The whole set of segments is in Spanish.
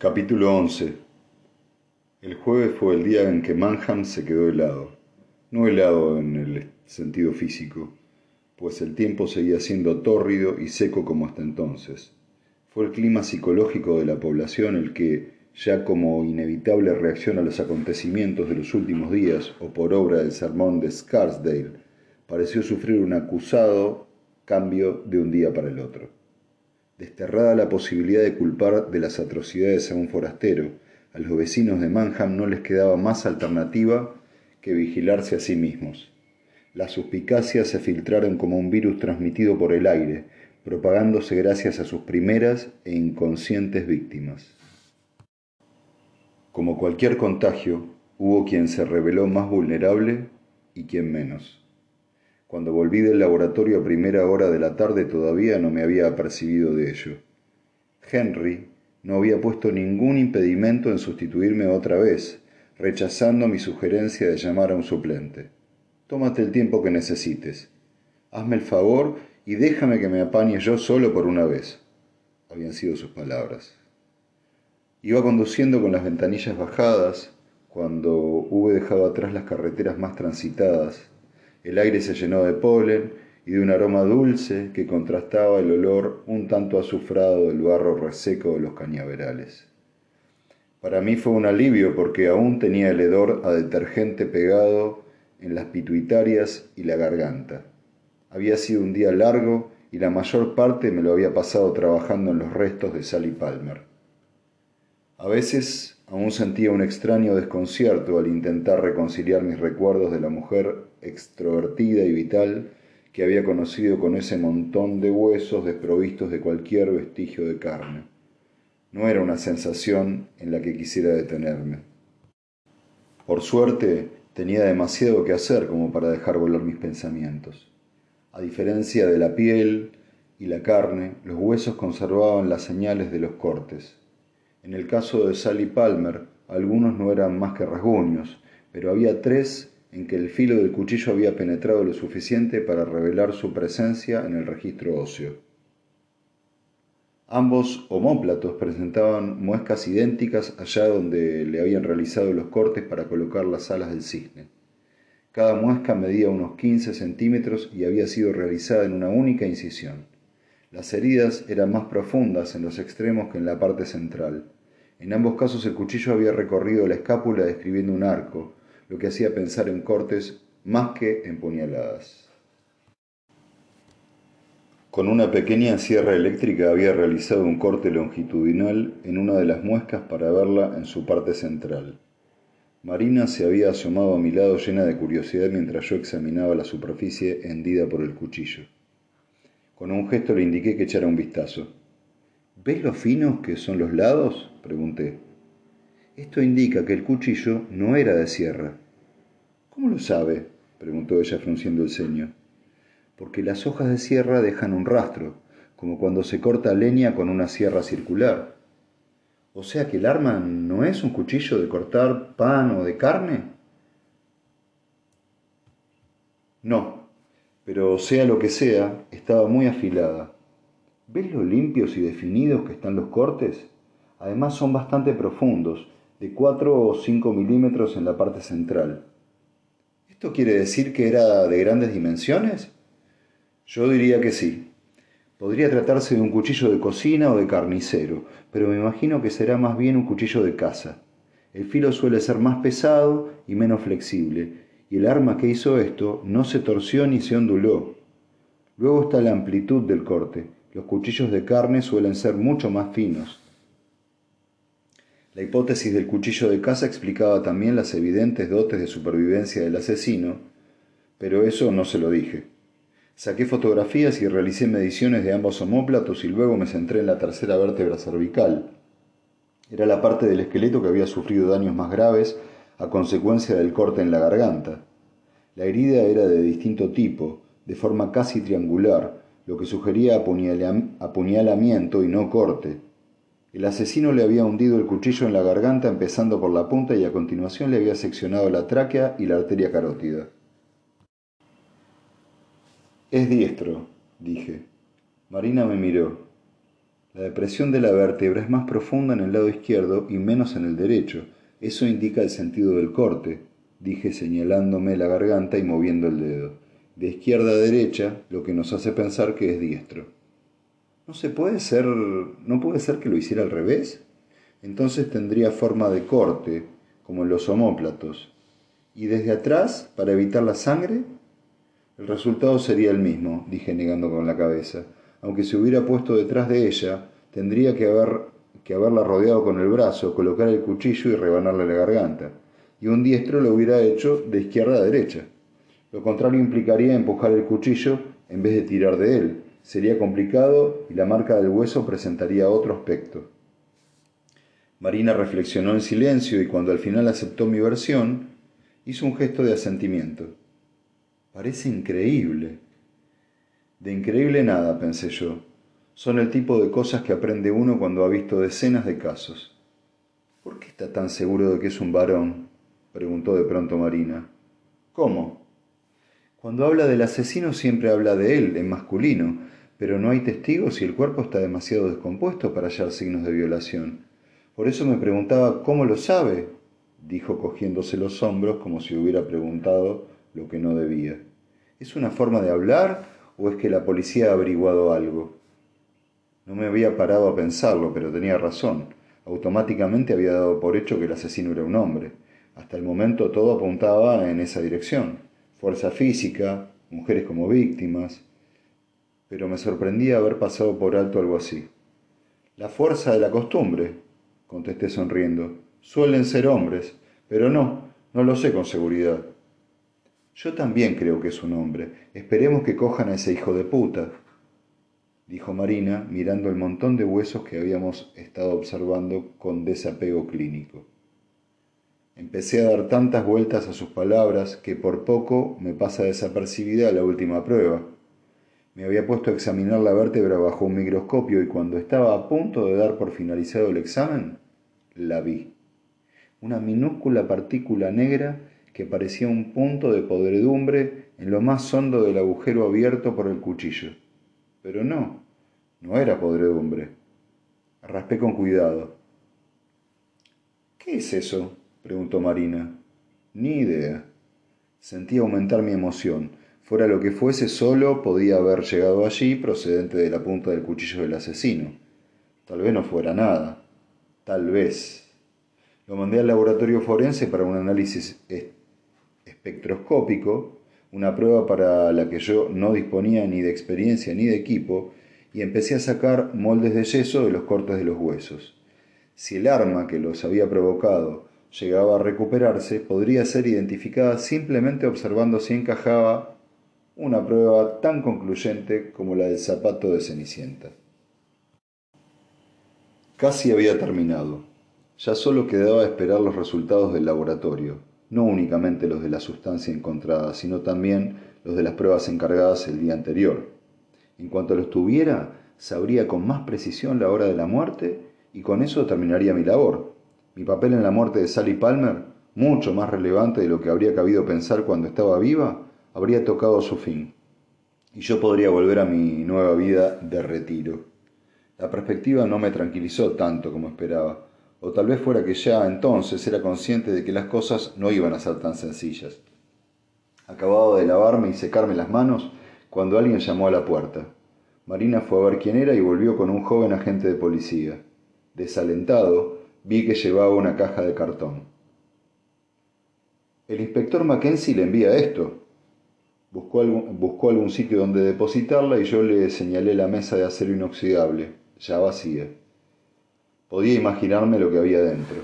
Capítulo 11 El jueves fue el día en que Manham se quedó helado. No helado en el sentido físico, pues el tiempo seguía siendo tórrido y seco como hasta entonces. Fue el clima psicológico de la población el que, ya como inevitable reacción a los acontecimientos de los últimos días o por obra del sermón de Scarsdale, pareció sufrir un acusado cambio de un día para el otro. Desterrada la posibilidad de culpar de las atrocidades a un forastero, a los vecinos de Manham no les quedaba más alternativa que vigilarse a sí mismos. Las suspicacias se filtraron como un virus transmitido por el aire, propagándose gracias a sus primeras e inconscientes víctimas. Como cualquier contagio, hubo quien se reveló más vulnerable y quien menos. Cuando volví del laboratorio a primera hora de la tarde todavía no me había apercibido de ello. Henry no había puesto ningún impedimento en sustituirme otra vez, rechazando mi sugerencia de llamar a un suplente. Tómate el tiempo que necesites. Hazme el favor y déjame que me apañe yo solo por una vez. Habían sido sus palabras. Iba conduciendo con las ventanillas bajadas, cuando hube dejado atrás las carreteras más transitadas, el aire se llenó de polen y de un aroma dulce que contrastaba el olor un tanto azufrado del barro reseco de los cañaverales. Para mí fue un alivio porque aún tenía el hedor a detergente pegado en las pituitarias y la garganta. Había sido un día largo y la mayor parte me lo había pasado trabajando en los restos de Sally Palmer. A veces Aún sentía un extraño desconcierto al intentar reconciliar mis recuerdos de la mujer extrovertida y vital que había conocido con ese montón de huesos desprovistos de cualquier vestigio de carne. No era una sensación en la que quisiera detenerme. Por suerte, tenía demasiado que hacer como para dejar volar mis pensamientos. A diferencia de la piel y la carne, los huesos conservaban las señales de los cortes. En el caso de Sally Palmer, algunos no eran más que rasguños, pero había tres en que el filo del cuchillo había penetrado lo suficiente para revelar su presencia en el registro óseo. Ambos homóplatos presentaban muescas idénticas allá donde le habían realizado los cortes para colocar las alas del cisne. Cada muesca medía unos 15 centímetros y había sido realizada en una única incisión. Las heridas eran más profundas en los extremos que en la parte central. En ambos casos el cuchillo había recorrido la escápula describiendo un arco, lo que hacía pensar en cortes más que en puñaladas. Con una pequeña sierra eléctrica había realizado un corte longitudinal en una de las muescas para verla en su parte central. Marina se había asomado a mi lado llena de curiosidad mientras yo examinaba la superficie hendida por el cuchillo. Con un gesto le indiqué que echara un vistazo. ¿Ves lo finos que son los lados? pregunté. Esto indica que el cuchillo no era de sierra. ¿Cómo lo sabe? preguntó ella frunciendo el ceño. Porque las hojas de sierra dejan un rastro, como cuando se corta leña con una sierra circular. O sea que el arma no es un cuchillo de cortar pan o de carne. No, pero sea lo que sea, estaba muy afilada. ¿Ves lo limpios y definidos que están los cortes? Además son bastante profundos, de 4 o 5 milímetros en la parte central. ¿Esto quiere decir que era de grandes dimensiones? Yo diría que sí. Podría tratarse de un cuchillo de cocina o de carnicero, pero me imagino que será más bien un cuchillo de caza. El filo suele ser más pesado y menos flexible, y el arma que hizo esto no se torció ni se onduló. Luego está la amplitud del corte. Los cuchillos de carne suelen ser mucho más finos. La hipótesis del cuchillo de caza explicaba también las evidentes dotes de supervivencia del asesino, pero eso no se lo dije. Saqué fotografías y realicé mediciones de ambos homóplatos y luego me centré en la tercera vértebra cervical. Era la parte del esqueleto que había sufrido daños más graves a consecuencia del corte en la garganta. La herida era de distinto tipo, de forma casi triangular, lo que sugería apuñalamiento y no corte. El asesino le había hundido el cuchillo en la garganta empezando por la punta y a continuación le había seccionado la tráquea y la arteria carótida. Es diestro, dije. Marina me miró. La depresión de la vértebra es más profunda en el lado izquierdo y menos en el derecho. Eso indica el sentido del corte, dije señalándome la garganta y moviendo el dedo. De izquierda a derecha, lo que nos hace pensar que es diestro. ¿No se puede ser, no puede ser que lo hiciera al revés? Entonces tendría forma de corte, como en los homóplatos. ¿Y desde atrás, para evitar la sangre? El resultado sería el mismo, dije negando con la cabeza. Aunque se hubiera puesto detrás de ella, tendría que, haber, que haberla rodeado con el brazo, colocar el cuchillo y rebanarle la garganta. Y un diestro lo hubiera hecho de izquierda a derecha. Lo contrario implicaría empujar el cuchillo en vez de tirar de él. Sería complicado y la marca del hueso presentaría otro aspecto. Marina reflexionó en silencio y cuando al final aceptó mi versión, hizo un gesto de asentimiento. Parece increíble. De increíble nada, pensé yo. Son el tipo de cosas que aprende uno cuando ha visto decenas de casos. ¿Por qué está tan seguro de que es un varón? preguntó de pronto Marina. ¿Cómo? Cuando habla del asesino siempre habla de él, en masculino, pero no hay testigos y el cuerpo está demasiado descompuesto para hallar signos de violación. Por eso me preguntaba cómo lo sabe, dijo cogiéndose los hombros como si hubiera preguntado lo que no debía. ¿Es una forma de hablar o es que la policía ha averiguado algo? No me había parado a pensarlo, pero tenía razón. Automáticamente había dado por hecho que el asesino era un hombre. Hasta el momento todo apuntaba en esa dirección. Fuerza física, mujeres como víctimas. Pero me sorprendía haber pasado por alto algo así. La fuerza de la costumbre, contesté sonriendo. Suelen ser hombres, pero no, no lo sé con seguridad. Yo también creo que es un hombre. Esperemos que cojan a ese hijo de puta, dijo Marina, mirando el montón de huesos que habíamos estado observando con desapego clínico. Empecé a dar tantas vueltas a sus palabras que por poco me pasa desapercibida la última prueba. Me había puesto a examinar la vértebra bajo un microscopio y cuando estaba a punto de dar por finalizado el examen, la vi. Una minúscula partícula negra que parecía un punto de podredumbre en lo más hondo del agujero abierto por el cuchillo. Pero no, no era podredumbre. Raspé con cuidado. ¿Qué es eso? Preguntó Marina. Ni idea. Sentí aumentar mi emoción. Fuera lo que fuese, solo podía haber llegado allí procedente de la punta del cuchillo del asesino. Tal vez no fuera nada. Tal vez. Lo mandé al laboratorio forense para un análisis espectroscópico, una prueba para la que yo no disponía ni de experiencia ni de equipo, y empecé a sacar moldes de yeso de los cortes de los huesos. Si el arma que los había provocado llegaba a recuperarse, podría ser identificada simplemente observando si encajaba una prueba tan concluyente como la del zapato de Cenicienta. Casi había terminado. Ya solo quedaba esperar los resultados del laboratorio, no únicamente los de la sustancia encontrada, sino también los de las pruebas encargadas el día anterior. En cuanto los tuviera, sabría con más precisión la hora de la muerte y con eso terminaría mi labor, mi papel en la muerte de Sally Palmer, mucho más relevante de lo que habría cabido pensar cuando estaba viva, habría tocado su fin, y yo podría volver a mi nueva vida de retiro. La perspectiva no me tranquilizó tanto como esperaba, o tal vez fuera que ya entonces era consciente de que las cosas no iban a ser tan sencillas. Acababa de lavarme y secarme las manos cuando alguien llamó a la puerta. Marina fue a ver quién era y volvió con un joven agente de policía. Desalentado, vi que llevaba una caja de cartón. El inspector Mackenzie le envía esto. Buscó algún, buscó algún sitio donde depositarla y yo le señalé la mesa de acero inoxidable, ya vacía. Podía imaginarme lo que había dentro.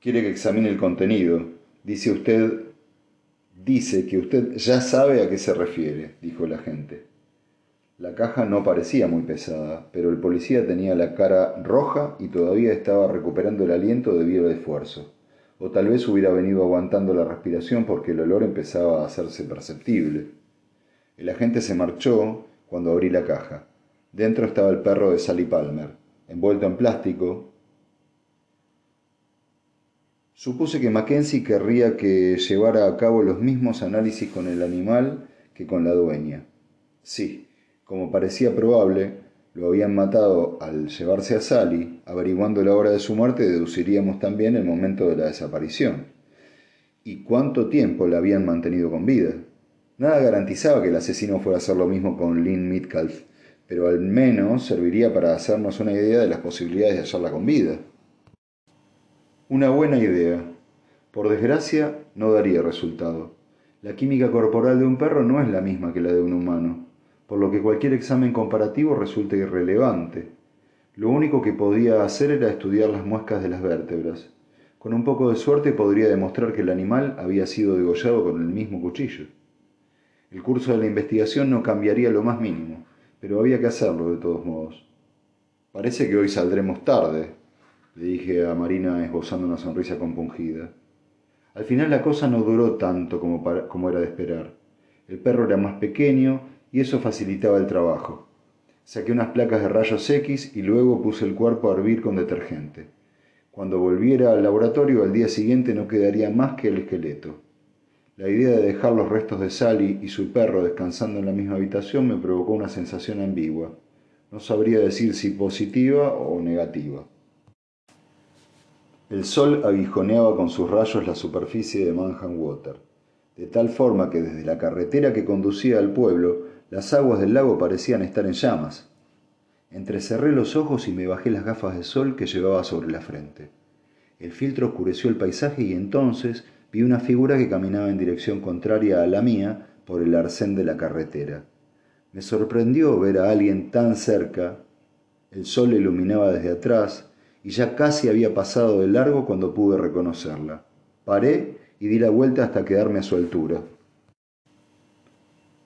Quiere que examine el contenido. Dice usted... Dice que usted ya sabe a qué se refiere, dijo el agente. La caja no parecía muy pesada, pero el policía tenía la cara roja y todavía estaba recuperando el aliento debido al esfuerzo. O tal vez hubiera venido aguantando la respiración porque el olor empezaba a hacerse perceptible. El agente se marchó cuando abrí la caja. Dentro estaba el perro de Sally Palmer, envuelto en plástico. Supuse que Mackenzie querría que llevara a cabo los mismos análisis con el animal que con la dueña. Sí, como parecía probable, lo habían matado al llevarse a Sally, averiguando la hora de su muerte deduciríamos también el momento de la desaparición. ¿Y cuánto tiempo la habían mantenido con vida? Nada garantizaba que el asesino fuera a hacer lo mismo con Lynn Mitcalf, pero al menos serviría para hacernos una idea de las posibilidades de hallarla con vida. Una buena idea. Por desgracia, no daría resultado. La química corporal de un perro no es la misma que la de un humano, por lo que cualquier examen comparativo resulta irrelevante. Lo único que podía hacer era estudiar las muescas de las vértebras. Con un poco de suerte podría demostrar que el animal había sido degollado con el mismo cuchillo. El curso de la investigación no cambiaría lo más mínimo, pero había que hacerlo de todos modos. Parece que hoy saldremos tarde, le dije a Marina esbozando una sonrisa compungida. Al final la cosa no duró tanto como, como era de esperar. El perro era más pequeño y eso facilitaba el trabajo. Saqué unas placas de rayos X y luego puse el cuerpo a hervir con detergente. Cuando volviera al laboratorio al día siguiente no quedaría más que el esqueleto. La idea de dejar los restos de Sally y su perro descansando en la misma habitación me provocó una sensación ambigua. No sabría decir si positiva o negativa. El sol aguijoneaba con sus rayos la superficie de Manhattan Water, de tal forma que desde la carretera que conducía al pueblo las aguas del lago parecían estar en llamas. Entrecerré los ojos y me bajé las gafas de sol que llevaba sobre la frente. El filtro oscureció el paisaje y entonces vi una figura que caminaba en dirección contraria a la mía por el arcén de la carretera. Me sorprendió ver a alguien tan cerca. El sol iluminaba desde atrás y ya casi había pasado de largo cuando pude reconocerla. Paré y di la vuelta hasta quedarme a su altura.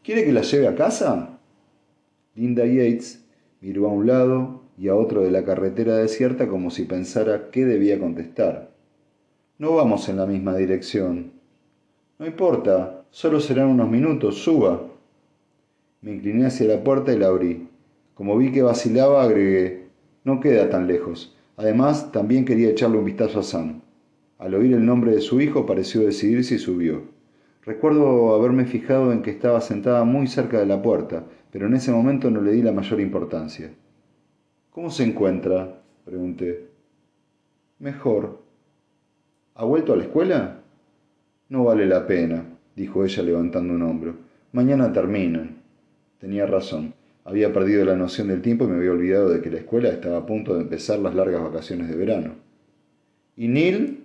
¿Quiere que la lleve a casa? Linda Yates miró a un lado y a otro de la carretera desierta como si pensara qué debía contestar. No vamos en la misma dirección. No importa, solo serán unos minutos, suba. Me incliné hacia la puerta y la abrí. Como vi que vacilaba, agregué, no queda tan lejos. Además, también quería echarle un vistazo a Sam. Al oír el nombre de su hijo, pareció decidirse y subió. Recuerdo haberme fijado en que estaba sentada muy cerca de la puerta, pero en ese momento no le di la mayor importancia. ¿Cómo se encuentra? pregunté. Mejor, ¿Ha vuelto a la escuela? No vale la pena, dijo ella levantando un hombro. Mañana terminan. Tenía razón. Había perdido la noción del tiempo y me había olvidado de que la escuela estaba a punto de empezar las largas vacaciones de verano. ¿Y Neil?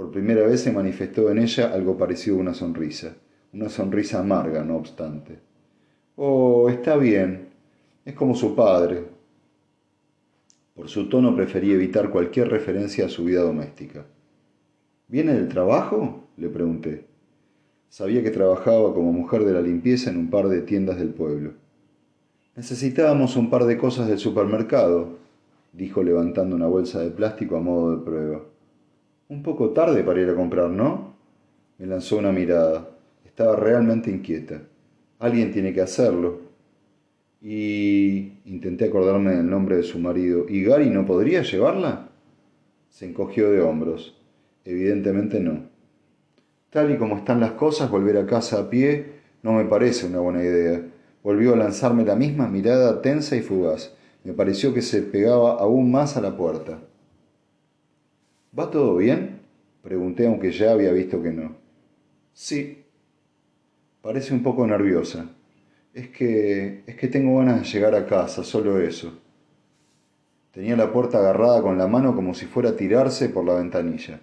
Por primera vez se manifestó en ella algo parecido a una sonrisa, una sonrisa amarga, no obstante. Oh, está bien. Es como su padre. Por su tono preferí evitar cualquier referencia a su vida doméstica. ¿Viene del trabajo? le pregunté. Sabía que trabajaba como mujer de la limpieza en un par de tiendas del pueblo. Necesitábamos un par de cosas del supermercado, dijo levantando una bolsa de plástico a modo de prueba. Un poco tarde para ir a comprar, ¿no? Me lanzó una mirada. Estaba realmente inquieta. Alguien tiene que hacerlo. Y... intenté acordarme del nombre de su marido. ¿Y Gary no podría llevarla? Se encogió de hombros. Evidentemente no. Tal y como están las cosas, volver a casa a pie no me parece una buena idea. Volvió a lanzarme la misma mirada tensa y fugaz. Me pareció que se pegaba aún más a la puerta. ¿Va todo bien? Pregunté aunque ya había visto que no. Sí. Parece un poco nerviosa. Es que... es que tengo ganas de llegar a casa, solo eso. Tenía la puerta agarrada con la mano como si fuera a tirarse por la ventanilla.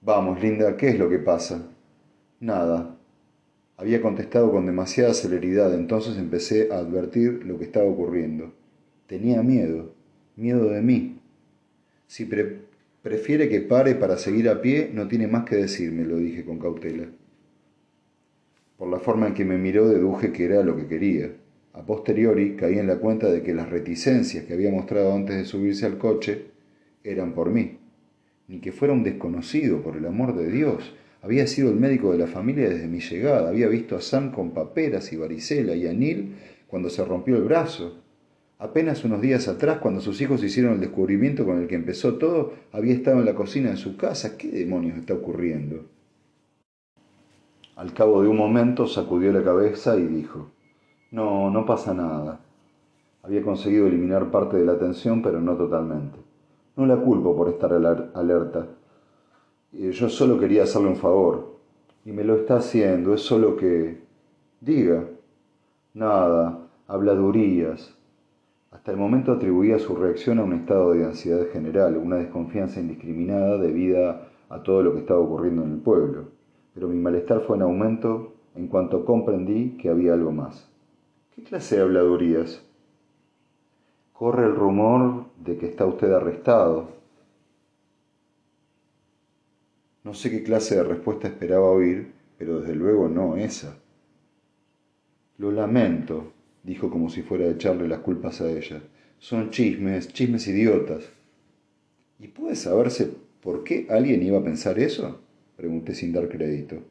Vamos, Linda, ¿qué es lo que pasa? Nada. Había contestado con demasiada celeridad, entonces empecé a advertir lo que estaba ocurriendo. Tenía miedo, miedo de mí. Si prefiere que pare para seguir a pie, no tiene más que decirme, lo dije con cautela. Por la forma en que me miró, deduje que era lo que quería. A posteriori caí en la cuenta de que las reticencias que había mostrado antes de subirse al coche eran por mí ni que fuera un desconocido, por el amor de Dios. Había sido el médico de la familia desde mi llegada, había visto a Sam con paperas y varicela y a Neil cuando se rompió el brazo. Apenas unos días atrás, cuando sus hijos hicieron el descubrimiento con el que empezó todo, había estado en la cocina de su casa. ¿Qué demonios está ocurriendo? Al cabo de un momento sacudió la cabeza y dijo, No, no pasa nada. Había conseguido eliminar parte de la tensión, pero no totalmente. No la culpo por estar alerta. Yo solo quería hacerle un favor. Y me lo está haciendo. Es solo que... Diga. Nada. Habladurías. Hasta el momento atribuía su reacción a un estado de ansiedad general, una desconfianza indiscriminada debida a todo lo que estaba ocurriendo en el pueblo. Pero mi malestar fue en aumento en cuanto comprendí que había algo más. ¿Qué clase de habladurías? Corre el rumor de que está usted arrestado. No sé qué clase de respuesta esperaba oír, pero desde luego no esa. Lo lamento, dijo como si fuera a echarle las culpas a ella. Son chismes, chismes idiotas. ¿Y puede saberse por qué alguien iba a pensar eso? pregunté sin dar crédito.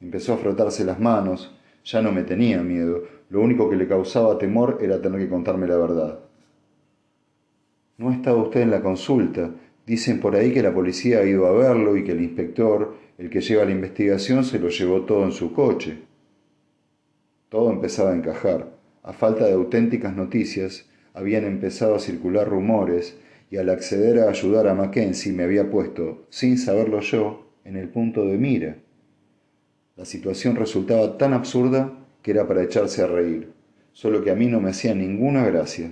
Empezó a frotarse las manos, ya no me tenía miedo, lo único que le causaba temor era tener que contarme la verdad. No ha estado usted en la consulta. Dicen por ahí que la policía ha ido a verlo y que el inspector, el que lleva la investigación, se lo llevó todo en su coche. Todo empezaba a encajar. A falta de auténticas noticias, habían empezado a circular rumores y al acceder a ayudar a Mackenzie me había puesto, sin saberlo yo, en el punto de mira. La situación resultaba tan absurda que era para echarse a reír, solo que a mí no me hacía ninguna gracia.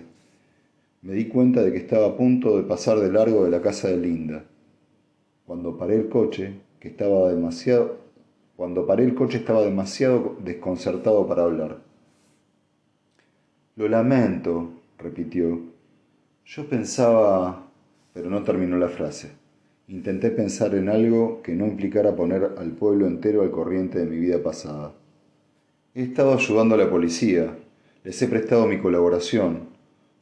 Me di cuenta de que estaba a punto de pasar de largo de la casa de Linda. Cuando paré el coche, que estaba demasiado cuando paré el coche estaba demasiado desconcertado para hablar. Lo lamento, repitió. Yo pensaba... pero no terminó la frase. Intenté pensar en algo que no implicara poner al pueblo entero al corriente de mi vida pasada. He estado ayudando a la policía, les he prestado mi colaboración.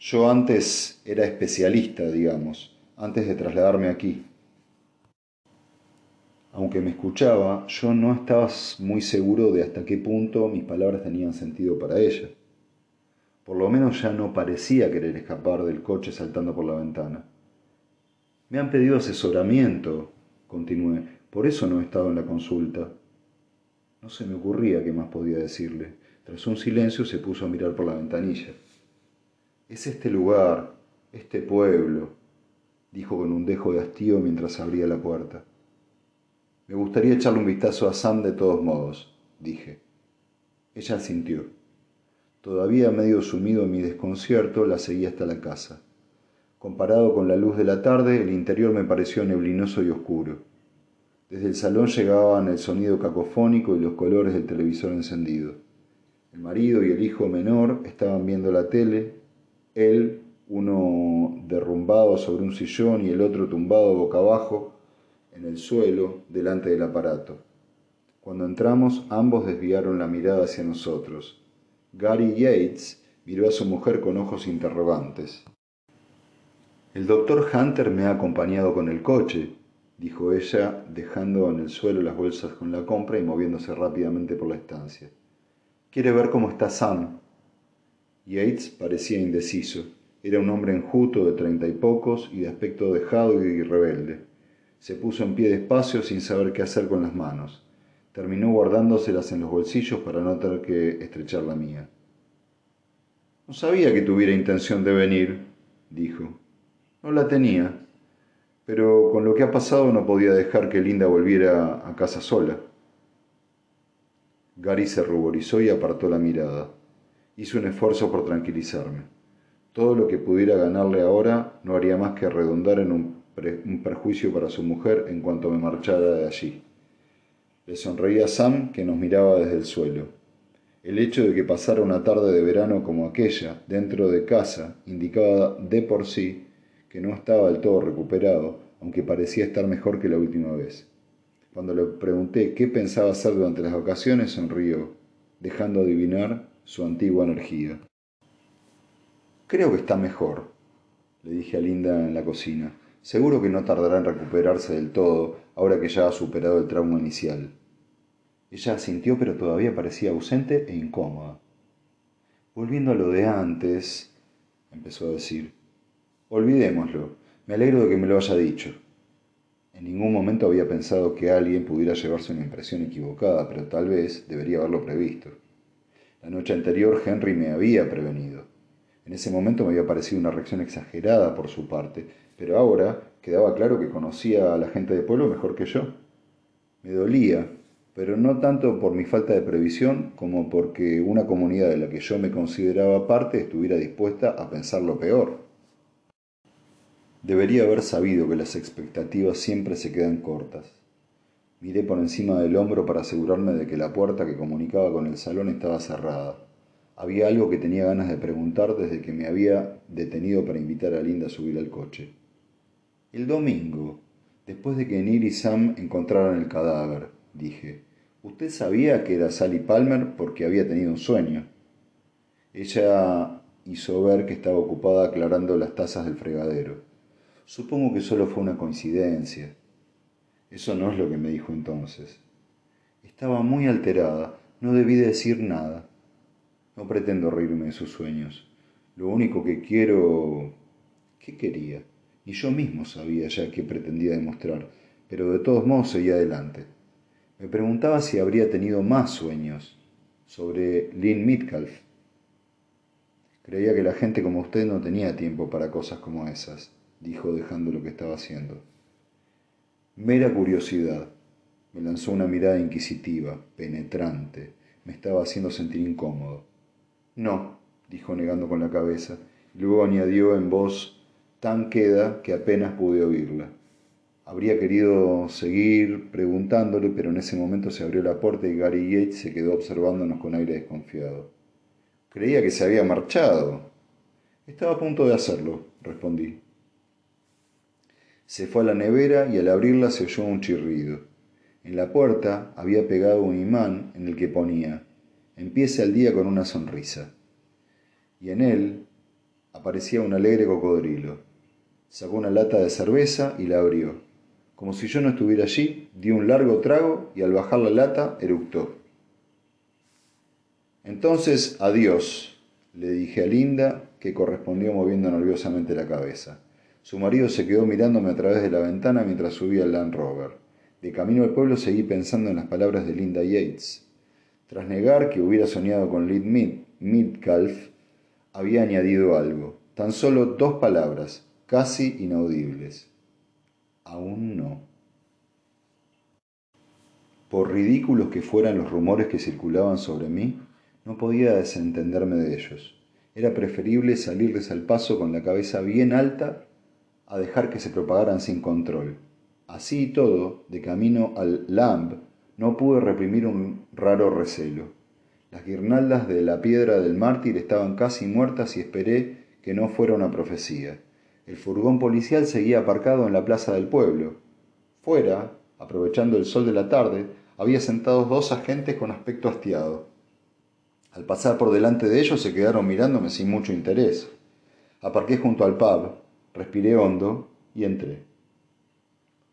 Yo antes era especialista, digamos, antes de trasladarme aquí. Aunque me escuchaba, yo no estaba muy seguro de hasta qué punto mis palabras tenían sentido para ella. Por lo menos ya no parecía querer escapar del coche saltando por la ventana. Me han pedido asesoramiento, continué, por eso no he estado en la consulta. No se me ocurría qué más podía decirle. Tras un silencio se puso a mirar por la ventanilla. Es este lugar, este pueblo, dijo con un dejo de hastío mientras abría la puerta. Me gustaría echarle un vistazo a Sam de todos modos, dije. Ella sintió. Todavía medio sumido en mi desconcierto, la seguí hasta la casa. Comparado con la luz de la tarde, el interior me pareció neblinoso y oscuro. Desde el salón llegaban el sonido cacofónico y los colores del televisor encendido. El marido y el hijo menor estaban viendo la tele, él, uno derrumbado sobre un sillón y el otro tumbado boca abajo en el suelo delante del aparato. Cuando entramos, ambos desviaron la mirada hacia nosotros. Gary Yates miró a su mujer con ojos interrogantes. El doctor Hunter me ha acompañado con el coche, dijo ella, dejando en el suelo las bolsas con la compra y moviéndose rápidamente por la estancia. Quiere ver cómo está Sam. Yates parecía indeciso. Era un hombre enjuto de treinta y pocos y de aspecto dejado y rebelde. Se puso en pie despacio sin saber qué hacer con las manos. Terminó guardándoselas en los bolsillos para no tener que estrechar la mía. No sabía que tuviera intención de venir, dijo. No la tenía, pero con lo que ha pasado no podía dejar que Linda volviera a casa sola. Gary se ruborizó y apartó la mirada. Hizo un esfuerzo por tranquilizarme. Todo lo que pudiera ganarle ahora no haría más que redundar en un, un perjuicio para su mujer en cuanto me marchara de allí. Le sonreía Sam, que nos miraba desde el suelo. El hecho de que pasara una tarde de verano como aquella, dentro de casa, indicaba de por sí que no estaba del todo recuperado, aunque parecía estar mejor que la última vez. Cuando le pregunté qué pensaba hacer durante las vacaciones, sonrió, dejando adivinar su antigua energía. Creo que está mejor, le dije a Linda en la cocina. Seguro que no tardará en recuperarse del todo, ahora que ya ha superado el trauma inicial. Ella asintió, pero todavía parecía ausente e incómoda. Volviendo a lo de antes, empezó a decir, Olvidémoslo. Me alegro de que me lo haya dicho. En ningún momento había pensado que alguien pudiera llevarse una impresión equivocada, pero tal vez debería haberlo previsto. La noche anterior Henry me había prevenido. En ese momento me había parecido una reacción exagerada por su parte, pero ahora quedaba claro que conocía a la gente del pueblo mejor que yo. Me dolía, pero no tanto por mi falta de previsión como porque una comunidad de la que yo me consideraba parte estuviera dispuesta a pensar lo peor. Debería haber sabido que las expectativas siempre se quedan cortas. Miré por encima del hombro para asegurarme de que la puerta que comunicaba con el salón estaba cerrada. Había algo que tenía ganas de preguntar desde que me había detenido para invitar a Linda a subir al coche. El domingo, después de que Neil y Sam encontraran el cadáver, dije, usted sabía que era Sally Palmer porque había tenido un sueño. Ella hizo ver que estaba ocupada aclarando las tazas del fregadero. Supongo que solo fue una coincidencia. Eso no es lo que me dijo entonces. Estaba muy alterada, no debí decir nada. No pretendo reírme de sus sueños. Lo único que quiero... ¿Qué quería? Ni yo mismo sabía ya qué pretendía demostrar, pero de todos modos seguía adelante. Me preguntaba si habría tenido más sueños sobre Lynn Mitcalf. Creía que la gente como usted no tenía tiempo para cosas como esas, dijo dejando lo que estaba haciendo. Mera curiosidad. Me lanzó una mirada inquisitiva, penetrante. Me estaba haciendo sentir incómodo. No, dijo negando con la cabeza, y luego añadió en voz tan queda que apenas pude oírla. Habría querido seguir preguntándole, pero en ese momento se abrió la puerta y Gary Yates se quedó observándonos con aire desconfiado. Creía que se había marchado. Estaba a punto de hacerlo, respondí. Se fue a la nevera y al abrirla se oyó un chirrido. En la puerta había pegado un imán en el que ponía Empieza el día con una sonrisa. Y en él aparecía un alegre cocodrilo. Sacó una lata de cerveza y la abrió. Como si yo no estuviera allí, dio un largo trago y al bajar la lata eructó. Entonces, adiós, le dije a Linda, que correspondió moviendo nerviosamente la cabeza. Su marido se quedó mirándome a través de la ventana mientras subía el Land Rover. De camino al pueblo seguí pensando en las palabras de Linda Yates. Tras negar que hubiera soñado con Lid Midcalf, había añadido algo, tan solo dos palabras, casi inaudibles. Aún no. Por ridículos que fueran los rumores que circulaban sobre mí, no podía desentenderme de ellos. Era preferible salirles al paso con la cabeza bien alta a dejar que se propagaran sin control. Así y todo, de camino al Lamb, no pude reprimir un raro recelo. Las guirnaldas de la piedra del mártir estaban casi muertas y esperé que no fuera una profecía. El furgón policial seguía aparcado en la plaza del pueblo. Fuera, aprovechando el sol de la tarde, había sentados dos agentes con aspecto hastiado. Al pasar por delante de ellos se quedaron mirándome sin mucho interés. Aparqué junto al pub, respiré hondo y entré.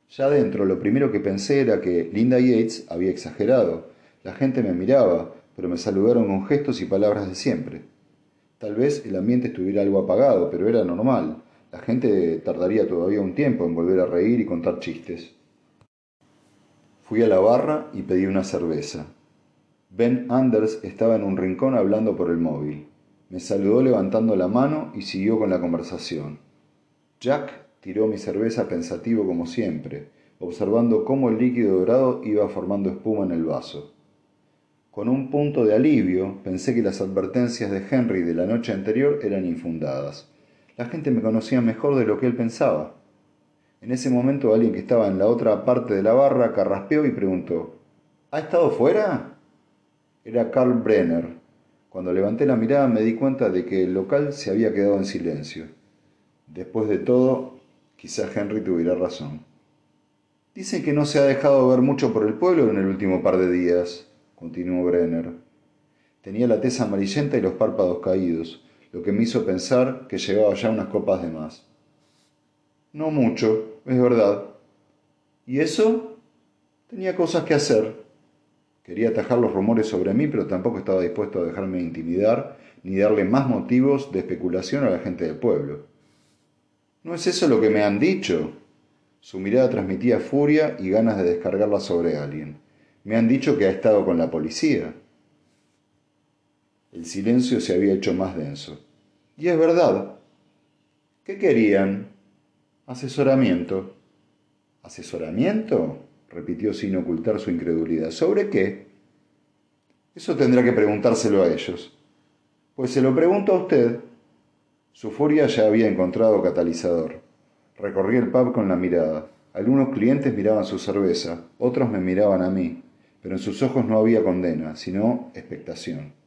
Ya dentro, lo primero que pensé era que Linda Yates había exagerado. La gente me miraba, pero me saludaron con gestos y palabras de siempre. Tal vez el ambiente estuviera algo apagado, pero era normal. La gente tardaría todavía un tiempo en volver a reír y contar chistes. Fui a la barra y pedí una cerveza. Ben Anders estaba en un rincón hablando por el móvil. Me saludó levantando la mano y siguió con la conversación. Jack tiró mi cerveza pensativo como siempre, observando cómo el líquido dorado iba formando espuma en el vaso. Con un punto de alivio, pensé que las advertencias de Henry de la noche anterior eran infundadas. La gente me conocía mejor de lo que él pensaba. En ese momento alguien que estaba en la otra parte de la barra carraspeó y preguntó ¿Ha estado fuera? Era Carl Brenner. Cuando levanté la mirada me di cuenta de que el local se había quedado en silencio. Después de todo, Quizá Henry tuviera razón. Dicen que no se ha dejado ver mucho por el pueblo en el último par de días, continuó Brenner. Tenía la tez amarillenta y los párpados caídos, lo que me hizo pensar que llevaba ya unas copas de más. No mucho, es verdad. ¿Y eso? Tenía cosas que hacer. Quería atajar los rumores sobre mí, pero tampoco estaba dispuesto a dejarme intimidar ni darle más motivos de especulación a la gente del pueblo. ¿No es eso lo que me han dicho? Su mirada transmitía furia y ganas de descargarla sobre alguien. Me han dicho que ha estado con la policía. El silencio se había hecho más denso. Y es verdad. ¿Qué querían? Asesoramiento. ¿Asesoramiento? repitió sin ocultar su incredulidad. ¿Sobre qué? Eso tendrá que preguntárselo a ellos. Pues se lo pregunto a usted. Su furia ya había encontrado catalizador. Recorrí el pub con la mirada. Algunos clientes miraban su cerveza, otros me miraban a mí, pero en sus ojos no había condena, sino expectación.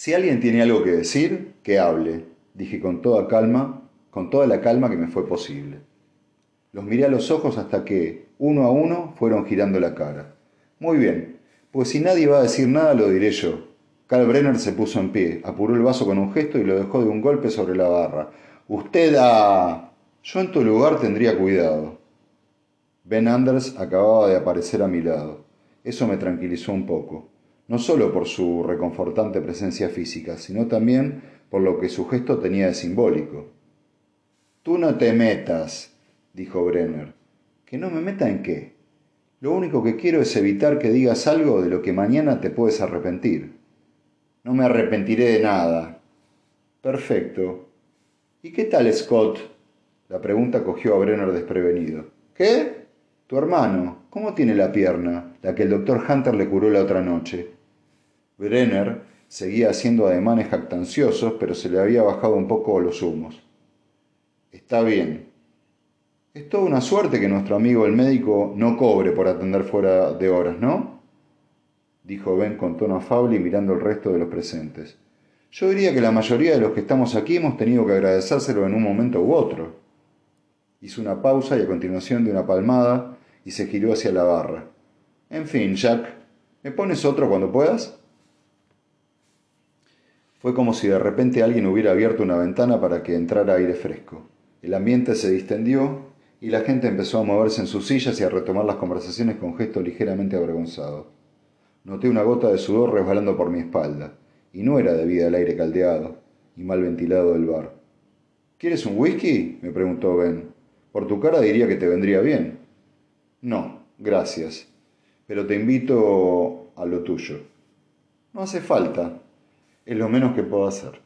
Si alguien tiene algo que decir, que hable, dije con toda calma, con toda la calma que me fue posible. Los miré a los ojos hasta que, uno a uno, fueron girando la cara. Muy bien, pues si nadie va a decir nada, lo diré yo. Carl Brenner se puso en pie, apuró el vaso con un gesto y lo dejó de un golpe sobre la barra. Usted ha... Yo en tu lugar tendría cuidado. Ben Anders acababa de aparecer a mi lado. Eso me tranquilizó un poco, no solo por su reconfortante presencia física, sino también por lo que su gesto tenía de simbólico. Tú no te metas, dijo Brenner. ¿Que no me meta en qué? Lo único que quiero es evitar que digas algo de lo que mañana te puedes arrepentir. No me arrepentiré de nada. Perfecto. ¿Y qué tal Scott? La pregunta cogió a Brenner desprevenido. ¿Qué? Tu hermano. ¿Cómo tiene la pierna? La que el doctor Hunter le curó la otra noche. Brenner seguía haciendo ademanes jactanciosos, pero se le había bajado un poco los humos. Está bien, es toda una suerte que nuestro amigo el médico no cobre por atender fuera de horas, ¿no? dijo Ben con tono afable y mirando al resto de los presentes. Yo diría que la mayoría de los que estamos aquí hemos tenido que agradecérselo en un momento u otro. Hizo una pausa y a continuación de una palmada y se giró hacia la barra. En fin, Jack, ¿me pones otro cuando puedas? Fue como si de repente alguien hubiera abierto una ventana para que entrara aire fresco. El ambiente se distendió y la gente empezó a moverse en sus sillas y a retomar las conversaciones con gesto ligeramente avergonzado. Noté una gota de sudor resbalando por mi espalda, y no era debido al aire caldeado y mal ventilado del bar. ¿Quieres un whisky? me preguntó Ben. Por tu cara diría que te vendría bien. No, gracias. Pero te invito a lo tuyo. No hace falta. Es lo menos que puedo hacer.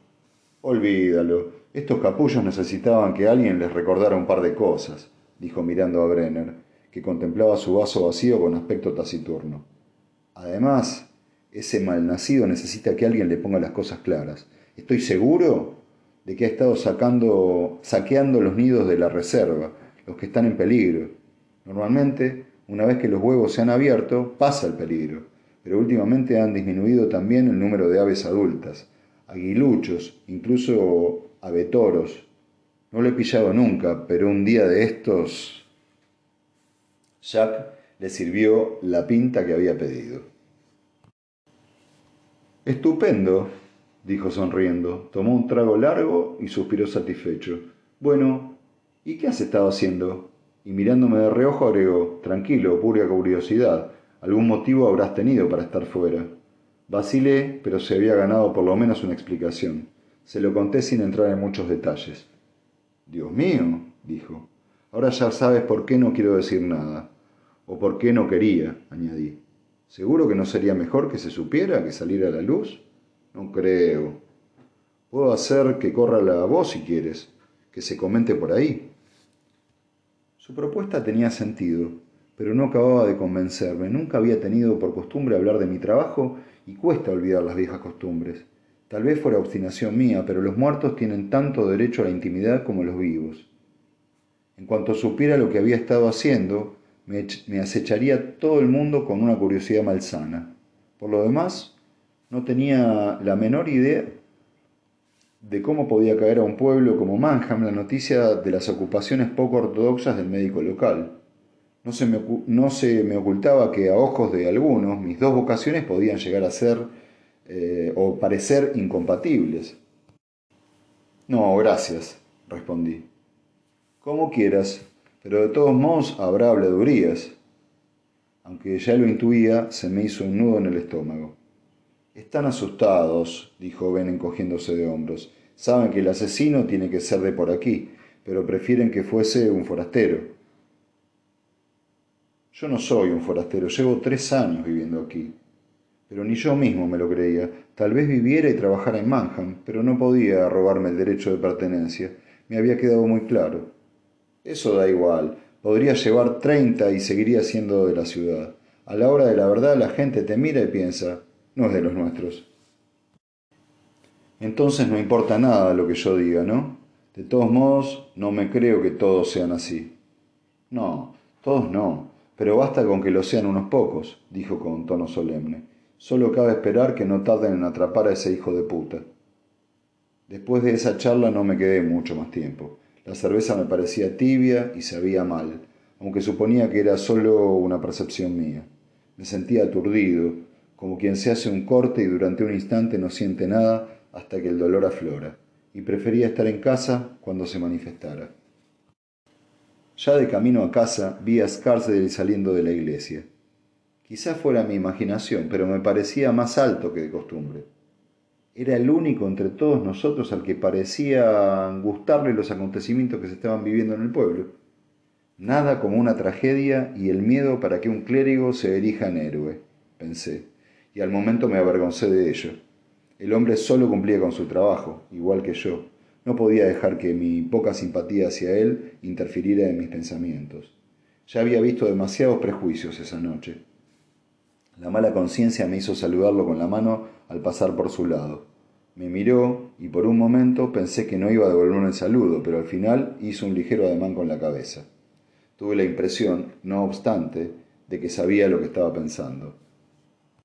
Olvídalo. Estos capullos necesitaban que alguien les recordara un par de cosas dijo mirando a Brenner, que contemplaba su vaso vacío con aspecto taciturno. Además, ese malnacido necesita que alguien le ponga las cosas claras. Estoy seguro de que ha estado sacando, saqueando los nidos de la reserva, los que están en peligro. Normalmente, una vez que los huevos se han abierto, pasa el peligro, pero últimamente han disminuido también el número de aves adultas, aguiluchos, incluso avetoros, no lo he pillado nunca, pero un día de estos... Jack le sirvió la pinta que había pedido. Estupendo, dijo sonriendo. Tomó un trago largo y suspiró satisfecho. Bueno, ¿y qué has estado haciendo? Y mirándome de reojo agregó, tranquilo, pura curiosidad. Algún motivo habrás tenido para estar fuera. Vacilé, pero se había ganado por lo menos una explicación. Se lo conté sin entrar en muchos detalles. Dios mío, dijo, ahora ya sabes por qué no quiero decir nada, o por qué no quería, añadí. ¿Seguro que no sería mejor que se supiera que saliera a la luz? No creo. Puedo hacer que corra la voz si quieres, que se comente por ahí. Su propuesta tenía sentido, pero no acababa de convencerme. Nunca había tenido por costumbre hablar de mi trabajo y cuesta olvidar las viejas costumbres. Tal vez fuera obstinación mía, pero los muertos tienen tanto derecho a la intimidad como los vivos. En cuanto supiera lo que había estado haciendo, me, acecharía todo el mundo con una curiosidad malsana. Por lo demás, no tenía la menor idea de cómo podía caer a un pueblo como Manham la noticia de las ocupaciones poco ortodoxas del médico local. No se, me, no se me ocultaba que a ojos de algunos mis dos vocaciones podían llegar a ser eh, o parecer incompatibles. No, gracias, respondí. Como quieras, pero de todos modos habrá habladurías. Aunque ya lo intuía, se me hizo un nudo en el estómago. Están asustados, dijo Ben encogiéndose de hombros. Saben que el asesino tiene que ser de por aquí, pero prefieren que fuese un forastero. Yo no soy un forastero, llevo tres años viviendo aquí Pero ni yo mismo me lo creía. Tal vez viviera y trabajara en Manhattan, pero no podía robarme el derecho de pertenencia. Me había quedado muy claro. Eso da igual. Podría llevar treinta y seguiría siendo de la ciudad. A la hora de la verdad la gente te mira y piensa, no es de los nuestros. Entonces no importa nada lo que yo diga, ¿no? De todos modos, no me creo que todos sean así. No, todos no, pero basta con que lo sean unos pocos, dijo con tono solemne. Solo cabe esperar que no tarden en atrapar a ese hijo de puta. Después de esa charla no me quedé mucho más tiempo. La cerveza me parecía tibia y sabía mal, aunque suponía que era solo una percepción mía. Me sentía aturdido, como quien se hace un corte y durante un instante no siente nada hasta que el dolor aflora, y prefería estar en casa cuando se manifestara. Ya de camino a casa vi a Scarsdale saliendo de la iglesia. Quizá fuera mi imaginación, pero me parecía más alto que de costumbre. Era el único entre todos nosotros al que parecía gustarle los acontecimientos que se estaban viviendo en el pueblo. Nada como una tragedia y el miedo para que un clérigo se erija en héroe, pensé, y al momento me avergoncé de ello. El hombre solo cumplía con su trabajo, igual que yo. No podía dejar que mi poca simpatía hacia él interfiriera en mis pensamientos. Ya había visto demasiados prejuicios esa noche. La mala conciencia me hizo saludarlo con la mano al pasar por su lado. Me miró y por un momento pensé que no iba a devolverme el saludo, pero al final hizo un ligero ademán con la cabeza. Tuve la impresión, no obstante, de que sabía lo que estaba pensando.